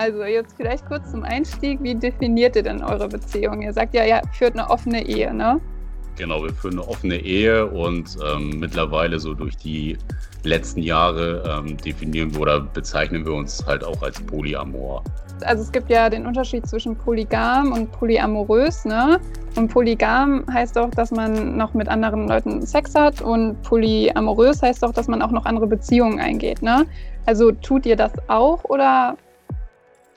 Also jetzt vielleicht kurz zum Einstieg, wie definiert ihr denn eure Beziehung? Ihr sagt ja, ihr führt eine offene Ehe, ne? Genau, wir führen eine offene Ehe und ähm, mittlerweile so durch die letzten Jahre ähm, definieren wir oder bezeichnen wir uns halt auch als Polyamor. Also es gibt ja den Unterschied zwischen polygam und polyamorös, ne? Und polygam heißt auch, dass man noch mit anderen Leuten Sex hat und polyamorös heißt auch, dass man auch noch andere Beziehungen eingeht, ne? Also tut ihr das auch oder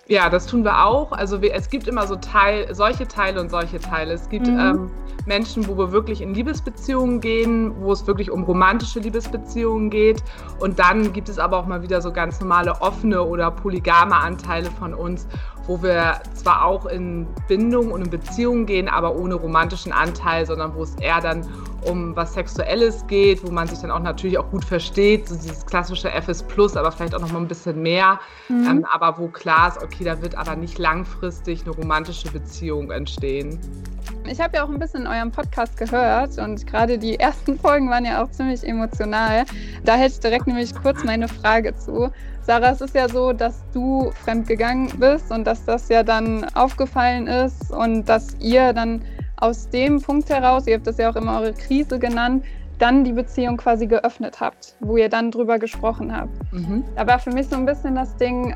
ja, das tun wir auch. Also wir, es gibt immer so Teil, solche Teile und solche Teile. Es gibt mhm. ähm, Menschen, wo wir wirklich in Liebesbeziehungen gehen, wo es wirklich um romantische Liebesbeziehungen geht. Und dann gibt es aber auch mal wieder so ganz normale offene oder polygame Anteile von uns, wo wir zwar auch in Bindung und in Beziehungen gehen, aber ohne romantischen Anteil, sondern wo es eher dann um was Sexuelles geht, wo man sich dann auch natürlich auch gut versteht, so dieses klassische FS Plus, aber vielleicht auch noch mal ein bisschen mehr, mhm. ähm, aber wo klar ist, okay, da wird aber nicht langfristig eine romantische Beziehung entstehen. Ich habe ja auch ein bisschen in eurem Podcast gehört und gerade die ersten Folgen waren ja auch ziemlich emotional. Da hätte ich direkt nämlich kurz meine Frage zu. Sarah, es ist ja so, dass du fremdgegangen bist und dass das ja dann aufgefallen ist und dass ihr dann aus dem Punkt heraus, ihr habt das ja auch immer eure Krise genannt, dann die Beziehung quasi geöffnet habt, wo ihr dann drüber gesprochen habt. Mhm. Da war für mich so ein bisschen das Ding,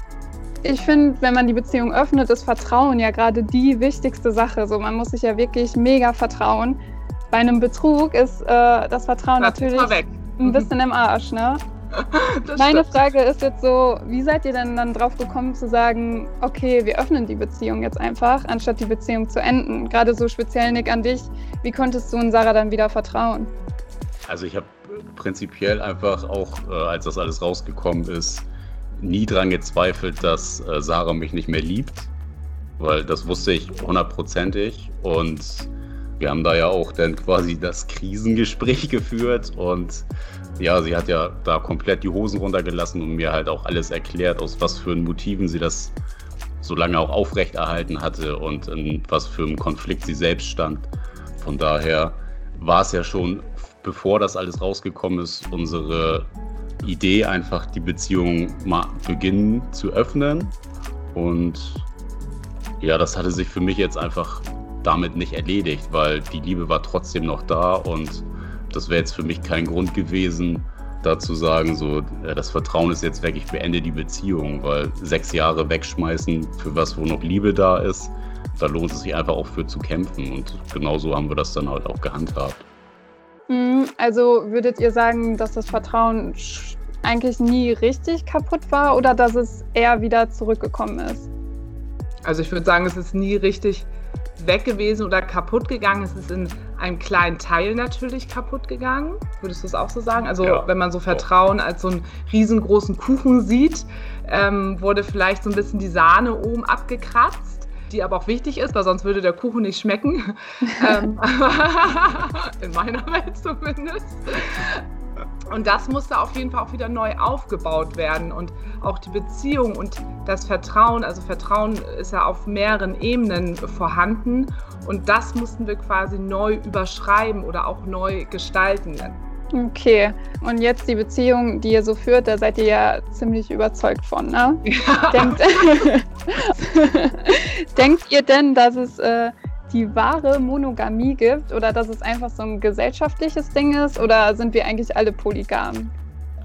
ich finde, wenn man die Beziehung öffnet, ist Vertrauen ja gerade die wichtigste Sache. So, man muss sich ja wirklich mega vertrauen. Bei einem Betrug ist äh, das Vertrauen das natürlich ein bisschen im Arsch, ne? Meine stimmt. Frage ist jetzt so, wie seid ihr denn dann drauf gekommen zu sagen, okay, wir öffnen die Beziehung jetzt einfach, anstatt die Beziehung zu enden? Gerade so speziell, Nick, an dich. Wie konntest du und Sarah dann wieder vertrauen? Also ich habe prinzipiell einfach auch, äh, als das alles rausgekommen ist, nie dran gezweifelt, dass äh, Sarah mich nicht mehr liebt, weil das wusste ich hundertprozentig und wir haben da ja auch dann quasi das Krisengespräch geführt und ja, sie hat ja da komplett die Hosen runtergelassen und mir halt auch alles erklärt, aus was für Motiven sie das so lange auch aufrechterhalten hatte und in was für einem Konflikt sie selbst stand. Von daher war es ja schon, bevor das alles rausgekommen ist, unsere Idee, einfach die Beziehung mal beginnen zu öffnen. Und ja, das hatte sich für mich jetzt einfach damit nicht erledigt, weil die Liebe war trotzdem noch da und das wäre jetzt für mich kein Grund gewesen, da zu sagen, so, das Vertrauen ist jetzt weg, ich beende die Beziehung, weil sechs Jahre wegschmeißen für was, wo noch Liebe da ist, da lohnt es sich einfach auch für zu kämpfen und genauso haben wir das dann halt auch gehandhabt. Mhm, also würdet ihr sagen, dass das Vertrauen eigentlich nie richtig kaputt war oder dass es eher wieder zurückgekommen ist? Also ich würde sagen, es ist nie richtig weg gewesen oder kaputt gegangen. Es ist in einem kleinen Teil natürlich kaputt gegangen. Würdest du es auch so sagen? Also ja. wenn man so Vertrauen als so einen riesengroßen Kuchen sieht, ähm, wurde vielleicht so ein bisschen die Sahne oben abgekratzt, die aber auch wichtig ist, weil sonst würde der Kuchen nicht schmecken. Ähm, in meiner Welt zumindest. Und das musste auf jeden Fall auch wieder neu aufgebaut werden und auch die Beziehung und das Vertrauen. Also Vertrauen ist ja auf mehreren Ebenen vorhanden und das mussten wir quasi neu überschreiben oder auch neu gestalten. Okay, und jetzt die Beziehung, die ihr so führt, da seid ihr ja ziemlich überzeugt von, ne? Ja. Denkt, denkt ihr denn, dass es äh, die wahre Monogamie gibt oder dass es einfach so ein gesellschaftliches Ding ist oder sind wir eigentlich alle polygam?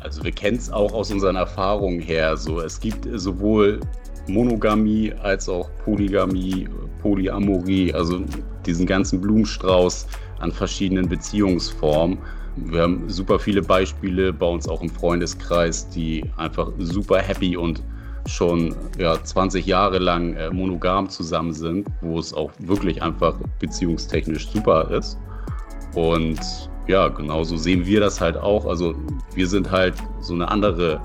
Also wir kennen es auch aus unseren Erfahrungen her. So, es gibt sowohl Monogamie als auch Polygamie, Polyamorie, also diesen ganzen Blumenstrauß an verschiedenen Beziehungsformen. Wir haben super viele Beispiele bei uns auch im Freundeskreis, die einfach super happy und schon ja, 20 Jahre lang äh, monogam zusammen sind, wo es auch wirklich einfach beziehungstechnisch super ist. Und ja, genauso sehen wir das halt auch. Also wir sind halt so eine andere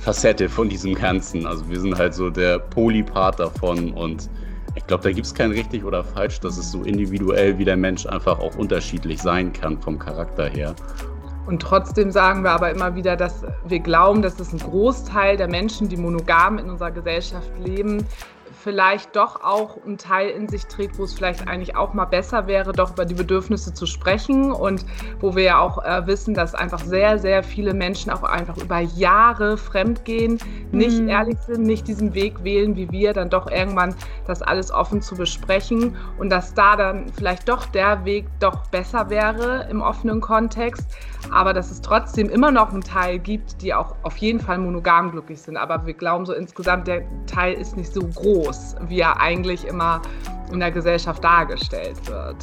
Facette von diesem Ganzen. Also wir sind halt so der Polypart davon und ich glaube, da gibt es kein richtig oder falsch. Das ist so individuell, wie der Mensch einfach auch unterschiedlich sein kann vom Charakter her. Und trotzdem sagen wir aber immer wieder, dass wir glauben, dass es ein Großteil der Menschen, die monogam in unserer Gesellschaft leben, vielleicht doch auch ein Teil in sich trägt, wo es vielleicht eigentlich auch mal besser wäre, doch über die Bedürfnisse zu sprechen und wo wir ja auch äh, wissen, dass einfach sehr, sehr viele Menschen auch einfach über Jahre fremdgehen, nicht mhm. ehrlich sind, nicht diesen Weg wählen wie wir, dann doch irgendwann das alles offen zu besprechen und dass da dann vielleicht doch der Weg doch besser wäre im offenen Kontext, aber dass es trotzdem immer noch einen Teil gibt, die auch auf jeden Fall monogam glücklich sind. Aber wir glauben so insgesamt, der Teil ist nicht so groß, wie er eigentlich immer in der Gesellschaft dargestellt wird.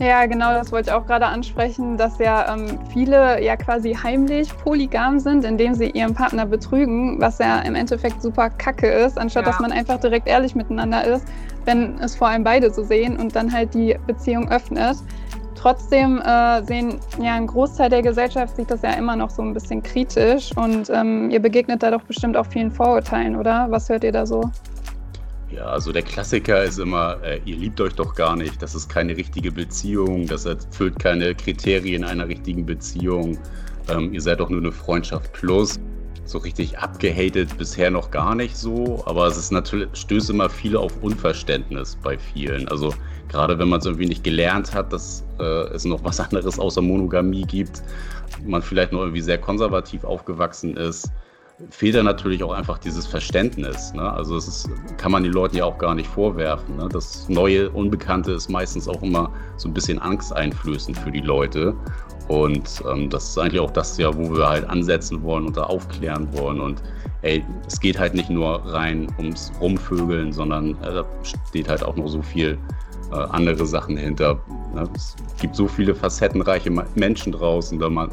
Ja, genau, das wollte ich auch gerade ansprechen, dass ja ähm, viele ja quasi heimlich polygam sind, indem sie ihren Partner betrügen, was ja im Endeffekt super kacke ist, anstatt ja. dass man einfach direkt ehrlich miteinander ist, wenn es vor allem beide so sehen und dann halt die Beziehung öffnet. Trotzdem äh, sehen ja ein Großteil der Gesellschaft sieht das ja immer noch so ein bisschen kritisch und ähm, ihr begegnet da doch bestimmt auch vielen Vorurteilen, oder? Was hört ihr da so? Ja, also der Klassiker ist immer, äh, ihr liebt euch doch gar nicht, das ist keine richtige Beziehung, das erfüllt keine Kriterien einer richtigen Beziehung, ähm, ihr seid doch nur eine Freundschaft plus so richtig abgehatet bisher noch gar nicht so, aber es ist natürlich, stößt immer viel auf Unverständnis bei vielen. Also gerade wenn man es irgendwie nicht gelernt hat, dass äh, es noch was anderes außer Monogamie gibt, man vielleicht noch irgendwie sehr konservativ aufgewachsen ist, fehlt da natürlich auch einfach dieses Verständnis. Ne? Also es ist, kann man den Leuten ja auch gar nicht vorwerfen. Ne? Das neue, Unbekannte ist meistens auch immer so ein bisschen angsteinflößend für die Leute. Und ähm, das ist eigentlich auch das ja, wo wir halt ansetzen wollen und da aufklären wollen. Und ey, es geht halt nicht nur rein ums Rumvögeln, sondern äh, da steht halt auch noch so viel äh, andere Sachen hinter. Ne? Es gibt so viele facettenreiche Menschen draußen, da man,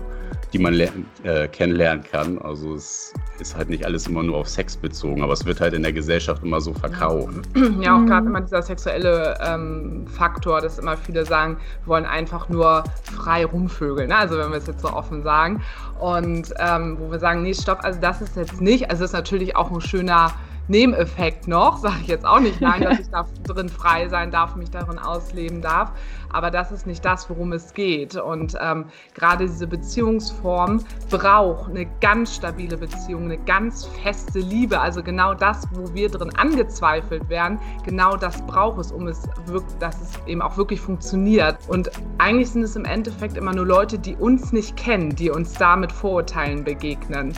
die man äh, kennenlernen kann. Also es ist halt nicht alles immer nur auf Sex bezogen, aber es wird halt in der Gesellschaft immer so verkauft. Ja, auch gerade immer dieser sexuelle ähm, Faktor, dass immer viele sagen, wir wollen einfach nur frei rumvögeln. Ne? Also wenn wir es jetzt so offen sagen. Und ähm, wo wir sagen, nee, stopp, also das ist jetzt nicht. Also es ist natürlich auch ein schöner Nebeneffekt noch, sage ich jetzt auch nicht nein, dass ich da drin frei sein darf, mich darin ausleben darf. Aber das ist nicht das, worum es geht. Und ähm, gerade diese Beziehungsform braucht eine ganz stabile Beziehung, eine ganz feste Liebe. Also genau das, wo wir drin angezweifelt werden, genau das braucht es, um es wirklich, dass es eben auch wirklich funktioniert. Und eigentlich sind es im Endeffekt immer nur Leute, die uns nicht kennen, die uns da mit Vorurteilen begegnen.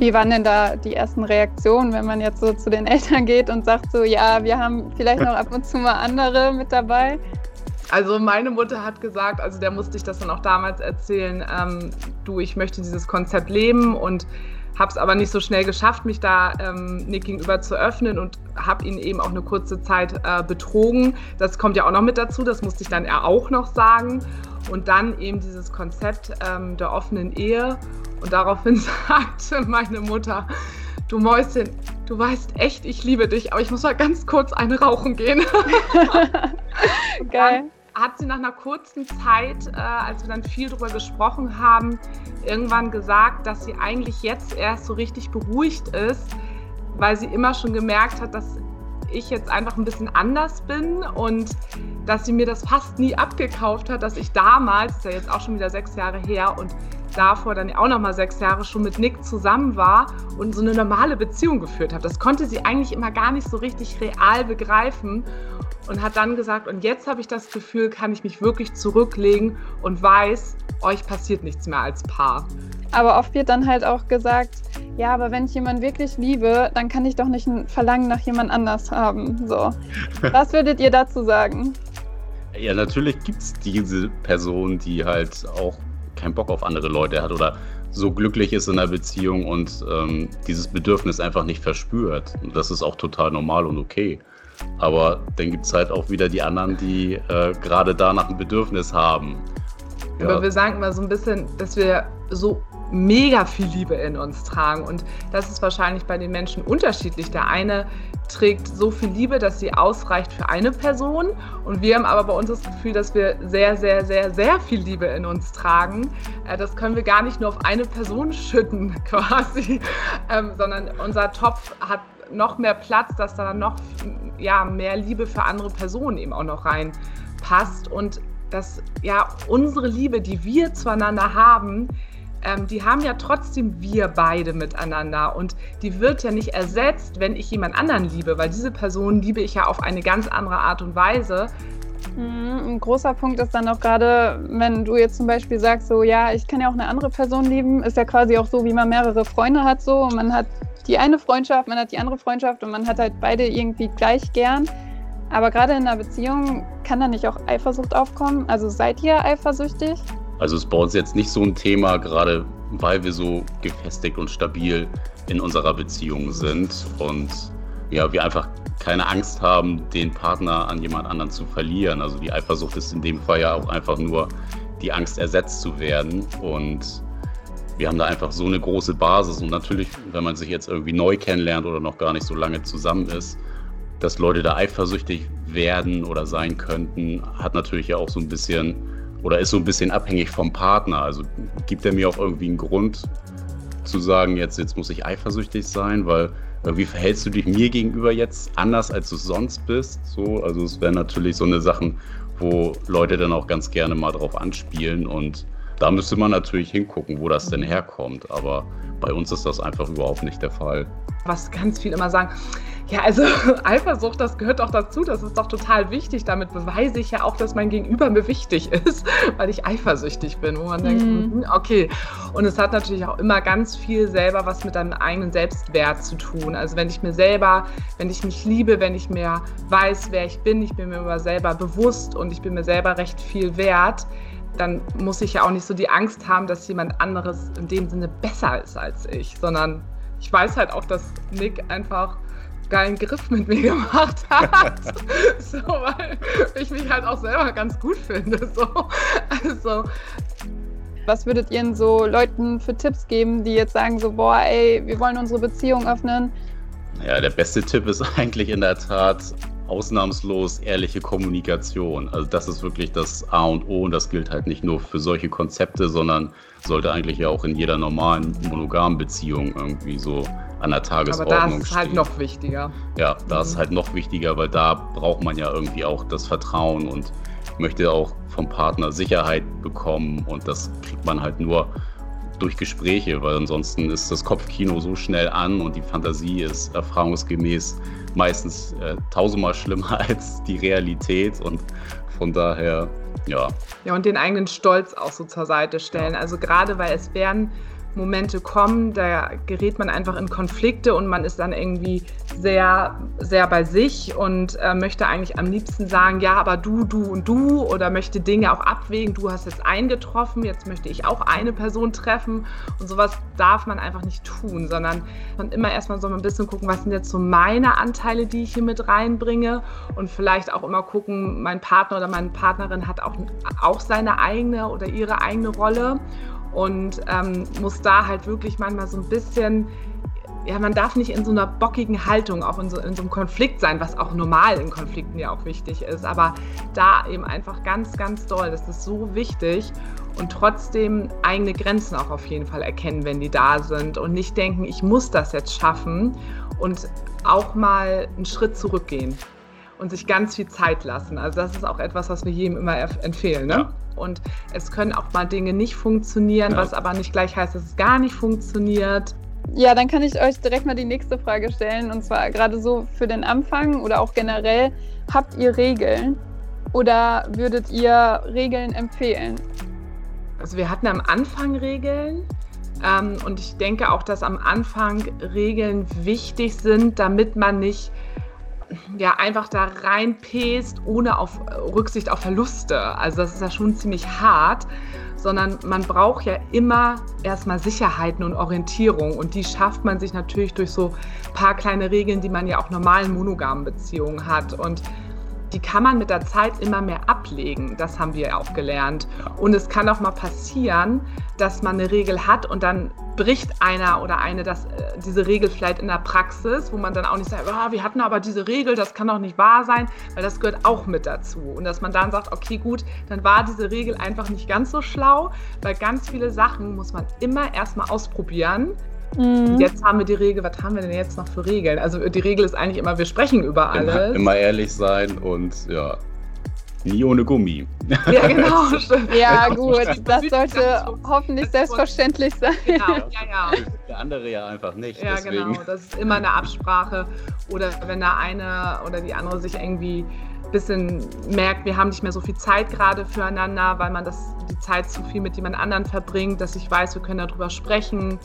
Wie waren denn da die ersten Reaktionen, wenn man jetzt so zu den Eltern geht und sagt so, ja, wir haben vielleicht noch ab und zu mal andere mit dabei? Also meine Mutter hat gesagt, also der musste ich das dann auch damals erzählen, ähm, du, ich möchte dieses Konzept leben und habe es aber nicht so schnell geschafft, mich da ähm, Nick gegenüber zu öffnen und habe ihn eben auch eine kurze Zeit äh, betrogen. Das kommt ja auch noch mit dazu, das musste ich dann ja auch noch sagen. Und dann eben dieses Konzept ähm, der offenen Ehe. Und daraufhin sagte meine Mutter, du Mäuschen, du weißt echt, ich liebe dich, aber ich muss mal ganz kurz eine rauchen gehen. Geil. Hat sie nach einer kurzen Zeit, äh, als wir dann viel darüber gesprochen haben, irgendwann gesagt, dass sie eigentlich jetzt erst so richtig beruhigt ist, weil sie immer schon gemerkt hat, dass ich jetzt einfach ein bisschen anders bin und dass sie mir das fast nie abgekauft hat, dass ich damals, das ist ja jetzt auch schon wieder sechs Jahre her und davor dann auch noch mal sechs Jahre schon mit Nick zusammen war und so eine normale Beziehung geführt habe. Das konnte sie eigentlich immer gar nicht so richtig real begreifen und hat dann gesagt, und jetzt habe ich das Gefühl, kann ich mich wirklich zurücklegen und weiß, euch passiert nichts mehr als Paar. Aber oft wird dann halt auch gesagt, ja, aber wenn ich jemanden wirklich liebe, dann kann ich doch nicht ein Verlangen nach jemand anders haben. So. Was würdet ihr dazu sagen? Ja, natürlich gibt es diese Person, die halt auch keinen Bock auf andere Leute hat oder so glücklich ist in der Beziehung und ähm, dieses Bedürfnis einfach nicht verspürt. Und das ist auch total normal und okay. Aber dann gibt es halt auch wieder die anderen, die äh, gerade danach ein Bedürfnis haben. Ja. Aber wir sagen immer so ein bisschen, dass wir so mega viel Liebe in uns tragen. Und das ist wahrscheinlich bei den Menschen unterschiedlich. Der eine trägt so viel Liebe, dass sie ausreicht für eine Person. Und wir haben aber bei uns das Gefühl, dass wir sehr, sehr, sehr, sehr viel Liebe in uns tragen. Äh, das können wir gar nicht nur auf eine Person schütten, quasi, ähm, sondern unser Topf hat noch mehr Platz, dass da noch ja, mehr Liebe für andere Personen eben auch noch reinpasst. Und dass ja unsere Liebe, die wir zueinander haben, ähm, die haben ja trotzdem wir beide miteinander und die wird ja nicht ersetzt, wenn ich jemand anderen liebe, weil diese Person liebe ich ja auf eine ganz andere Art und Weise. Mhm, ein großer Punkt ist dann auch gerade, wenn du jetzt zum Beispiel sagst, so ja, ich kann ja auch eine andere Person lieben, ist ja quasi auch so, wie man mehrere Freunde hat, so man hat die eine Freundschaft, man hat die andere Freundschaft und man hat halt beide irgendwie gleich gern. Aber gerade in einer Beziehung kann da nicht auch Eifersucht aufkommen? Also seid ihr eifersüchtig? Also ist bei uns jetzt nicht so ein Thema, gerade weil wir so gefestigt und stabil in unserer Beziehung sind und ja, wir einfach keine Angst haben, den Partner an jemand anderen zu verlieren. Also die Eifersucht ist in dem Fall ja auch einfach nur die Angst, ersetzt zu werden. Und wir haben da einfach so eine große Basis. Und natürlich, wenn man sich jetzt irgendwie neu kennenlernt oder noch gar nicht so lange zusammen ist, dass Leute da eifersüchtig werden oder sein könnten, hat natürlich ja auch so ein bisschen oder ist so ein bisschen abhängig vom Partner. Also gibt er mir auch irgendwie einen Grund zu sagen, jetzt, jetzt muss ich eifersüchtig sein, weil wie verhältst du dich mir gegenüber jetzt anders, als du sonst bist? So, also es wären natürlich so eine Sachen, wo Leute dann auch ganz gerne mal drauf anspielen und da müsste man natürlich hingucken, wo das denn herkommt. Aber bei uns ist das einfach überhaupt nicht der Fall. Was ganz viel immer sagen, ja, also Eifersucht, das gehört auch dazu, das ist doch total wichtig. Damit beweise ich ja auch, dass mein Gegenüber mir wichtig ist, weil ich eifersüchtig bin, wo man denkt, mm. okay. Und es hat natürlich auch immer ganz viel selber was mit deinem eigenen Selbstwert zu tun. Also wenn ich mir selber, wenn ich mich liebe, wenn ich mir weiß, wer ich bin, ich bin mir immer selber bewusst und ich bin mir selber recht viel wert, dann muss ich ja auch nicht so die Angst haben, dass jemand anderes in dem Sinne besser ist als ich, sondern ich weiß halt auch, dass Nick einfach geilen Griff mit mir gemacht hat. so, weil ich mich halt auch selber ganz gut finde. So. Also. Was würdet ihr denn so Leuten für Tipps geben, die jetzt sagen, so, boah, ey, wir wollen unsere Beziehung öffnen? Ja, der beste Tipp ist eigentlich in der Tat ausnahmslos ehrliche Kommunikation. Also das ist wirklich das A und O und das gilt halt nicht nur für solche Konzepte, sondern sollte eigentlich ja auch in jeder normalen monogamen Beziehung irgendwie so an der Tagesordnung stehen. Aber da ist halt noch wichtiger. Ja, da mhm. ist halt noch wichtiger, weil da braucht man ja irgendwie auch das Vertrauen und möchte auch vom Partner Sicherheit bekommen und das kriegt man halt nur durch Gespräche, weil ansonsten ist das Kopfkino so schnell an und die Fantasie ist erfahrungsgemäß meistens äh, tausendmal schlimmer als die Realität und von daher, ja. Ja, und den eigenen Stolz auch so zur Seite stellen. Also gerade weil es werden Momente kommen, da gerät man einfach in Konflikte und man ist dann irgendwie sehr, sehr bei sich und äh, möchte eigentlich am liebsten sagen, ja, aber du, du und du oder möchte Dinge auch abwägen, du hast jetzt eingetroffen, jetzt möchte ich auch eine Person treffen. Und sowas darf man einfach nicht tun, sondern man immer erstmal so ein bisschen gucken, was sind jetzt so meine Anteile, die ich hier mit reinbringe. Und vielleicht auch immer gucken, mein Partner oder meine Partnerin hat auch, auch seine eigene oder ihre eigene Rolle und ähm, muss da halt wirklich manchmal so ein bisschen ja, man darf nicht in so einer bockigen Haltung, auch in so, in so, einem Konflikt sein, was auch normal in Konflikten ja auch wichtig ist. Aber da eben einfach ganz, ganz doll, das ist so wichtig und trotzdem eigene Grenzen auch auf jeden Fall erkennen, wenn die da sind und nicht denken, ich muss das jetzt schaffen und auch mal einen Schritt zurückgehen und sich ganz viel Zeit lassen. Also das ist auch etwas, was wir jedem immer empfehlen. Ne? Ja und es können auch mal Dinge nicht funktionieren, ja. was aber nicht gleich heißt, dass es gar nicht funktioniert. Ja, dann kann ich euch direkt mal die nächste Frage stellen und zwar gerade so für den Anfang oder auch generell, habt ihr Regeln oder würdet ihr Regeln empfehlen? Also wir hatten am Anfang Regeln, ähm, und ich denke auch, dass am Anfang Regeln wichtig sind, damit man nicht ja, einfach da reinpest, ohne auf Rücksicht auf Verluste. Also das ist ja schon ziemlich hart, sondern man braucht ja immer erstmal Sicherheiten und Orientierung und die schafft man sich natürlich durch so ein paar kleine Regeln, die man ja auch normalen monogamen Beziehungen hat und die kann man mit der Zeit immer mehr ablegen. Das haben wir auch gelernt. Und es kann auch mal passieren, dass man eine Regel hat und dann bricht einer oder eine das, äh, diese Regel vielleicht in der Praxis, wo man dann auch nicht sagt, oh, wir hatten aber diese Regel, das kann doch nicht wahr sein, weil das gehört auch mit dazu. Und dass man dann sagt, okay, gut, dann war diese Regel einfach nicht ganz so schlau, weil ganz viele Sachen muss man immer erstmal ausprobieren, Mhm. Jetzt haben wir die Regel, was haben wir denn jetzt noch für Regeln? Also die Regel ist eigentlich immer, wir sprechen über alles. Immer, immer ehrlich sein und ja. Nie ohne Gummi. Ja, genau. ja, gut, das sollte hoffentlich selbstverständlich sein. Genau, ja, ja. Der andere ja einfach nicht. Ja, deswegen. genau. Das ist immer eine Absprache. Oder wenn der eine oder die andere sich irgendwie ein bisschen merkt, wir haben nicht mehr so viel Zeit gerade füreinander, weil man das, die Zeit zu viel mit jemand anderen verbringt, dass ich weiß, wir können darüber sprechen.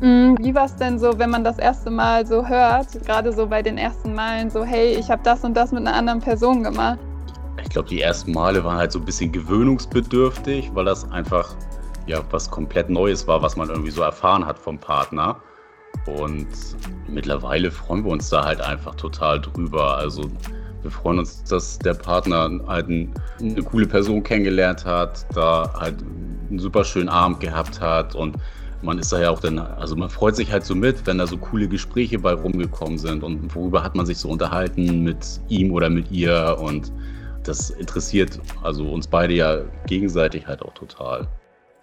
Mhm. Wie war es denn so, wenn man das erste Mal so hört, gerade so bei den ersten Malen, so hey, ich habe das und das mit einer anderen Person gemacht? Ich glaube, die ersten Male waren halt so ein bisschen gewöhnungsbedürftig, weil das einfach ja was komplett Neues war, was man irgendwie so erfahren hat vom Partner. Und mittlerweile freuen wir uns da halt einfach total drüber. Also wir freuen uns, dass der Partner halt eine coole Person kennengelernt hat, da halt einen super schönen Abend gehabt hat und man ist da ja auch dann, also man freut sich halt so mit, wenn da so coole Gespräche bei rumgekommen sind und worüber hat man sich so unterhalten mit ihm oder mit ihr und das interessiert also uns beide ja gegenseitig halt auch total.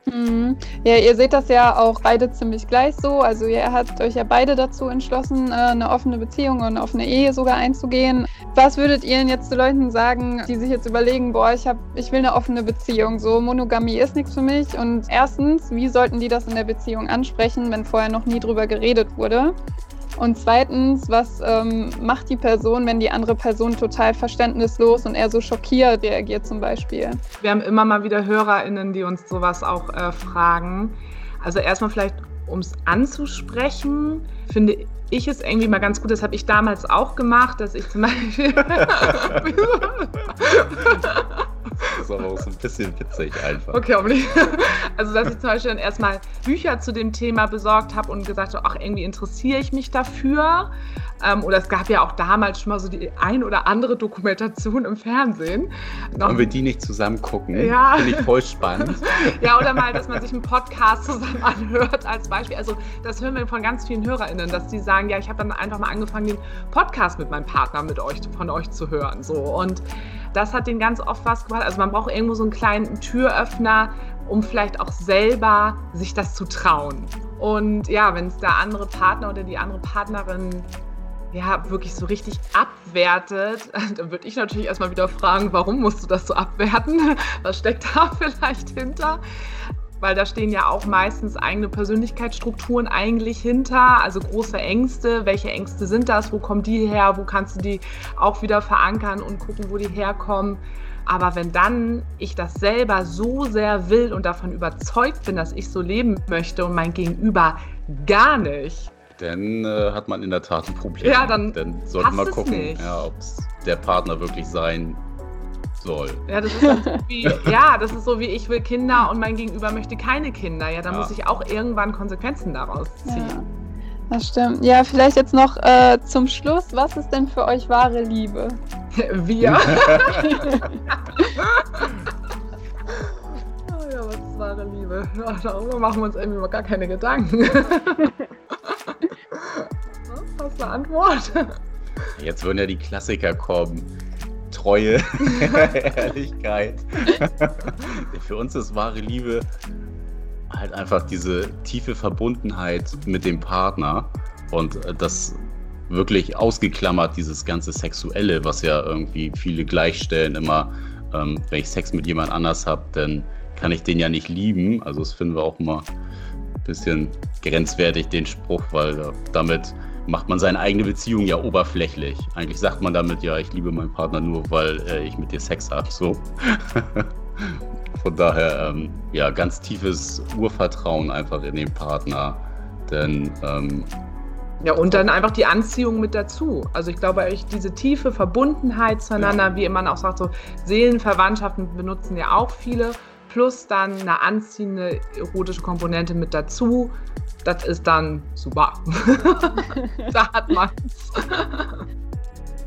Mhm. Ja, ihr seht das ja auch beide ziemlich gleich so. Also ihr habt euch ja beide dazu entschlossen, äh, eine offene Beziehung und eine offene Ehe sogar einzugehen. Was würdet ihr denn jetzt zu Leuten sagen, die sich jetzt überlegen, boah, ich hab, ich will eine offene Beziehung, so Monogamie ist nichts für mich. Und erstens, wie sollten die das in der Beziehung ansprechen, wenn vorher noch nie drüber geredet wurde? Und zweitens, was ähm, macht die Person, wenn die andere Person total verständnislos und eher so schockiert reagiert zum Beispiel? Wir haben immer mal wieder HörerInnen, die uns sowas auch äh, fragen. Also erstmal vielleicht, um es anzusprechen, finde ich es irgendwie mal ganz gut, das habe ich damals auch gemacht, dass ich zum Beispiel ist aber auch so ein bisschen witzig einfach. Okay, nicht. Also, dass ich zum Beispiel dann erstmal Bücher zu dem Thema besorgt habe und gesagt habe, ach, irgendwie interessiere ich mich dafür. Ähm, oder es gab ja auch damals schon mal so die ein oder andere Dokumentation im Fernsehen. Wollen wir die nicht zusammen gucken? Ja. Finde ich voll spannend. ja, oder mal, dass man sich einen Podcast zusammen anhört als Beispiel. Also, das hören wir von ganz vielen HörerInnen, dass die sagen, ja, ich habe dann einfach mal angefangen, den Podcast mit meinem Partner, mit euch, von euch zu hören. So. Und das hat den ganz oft was gebracht. Also man braucht irgendwo so einen kleinen Türöffner, um vielleicht auch selber sich das zu trauen. Und ja, wenn es der andere Partner oder die andere Partnerin ja, wirklich so richtig abwertet, dann würde ich natürlich erstmal wieder fragen, warum musst du das so abwerten? Was steckt da vielleicht hinter? Weil da stehen ja auch meistens eigene Persönlichkeitsstrukturen eigentlich hinter, also große Ängste. Welche Ängste sind das? Wo kommen die her? Wo kannst du die auch wieder verankern und gucken, wo die herkommen? Aber wenn dann ich das selber so sehr will und davon überzeugt bin, dass ich so leben möchte und mein Gegenüber gar nicht, dann äh, hat man in der Tat ein Problem. Ja, dann, dann sollte man gucken, ja, ob es der Partner wirklich sein soll. Ja, das ist so wie, ja, das ist so wie ich will Kinder und mein Gegenüber möchte keine Kinder. Ja, da ja. muss ich auch irgendwann Konsequenzen daraus ziehen. Ja, das stimmt. Ja, vielleicht jetzt noch äh, zum Schluss. Was ist denn für euch wahre Liebe? Wir. oh ja, was ist wahre Liebe? Ja, darüber machen wir uns irgendwie mal gar keine Gedanken. Was ist eine Antwort? Jetzt würden ja die Klassiker kommen. Treue, Ehrlichkeit. Für uns ist wahre Liebe halt einfach diese tiefe Verbundenheit mit dem Partner und das wirklich ausgeklammert, dieses ganze Sexuelle, was ja irgendwie viele gleichstellen, immer, ähm, wenn ich Sex mit jemand anders habe, dann kann ich den ja nicht lieben. Also das finden wir auch immer ein bisschen grenzwertig, den Spruch, weil äh, damit macht man seine eigene Beziehung ja oberflächlich. Eigentlich sagt man damit ja, ich liebe meinen Partner nur, weil äh, ich mit dir Sex habe. So. Von daher, ähm, ja, ganz tiefes Urvertrauen einfach in den Partner. Denn ähm, ja, und dann einfach die Anziehung mit dazu. Also ich glaube, diese tiefe Verbundenheit zueinander, ja. wie man auch sagt, so Seelenverwandtschaften benutzen ja auch viele, plus dann eine anziehende erotische Komponente mit dazu das ist dann super. da hat man's.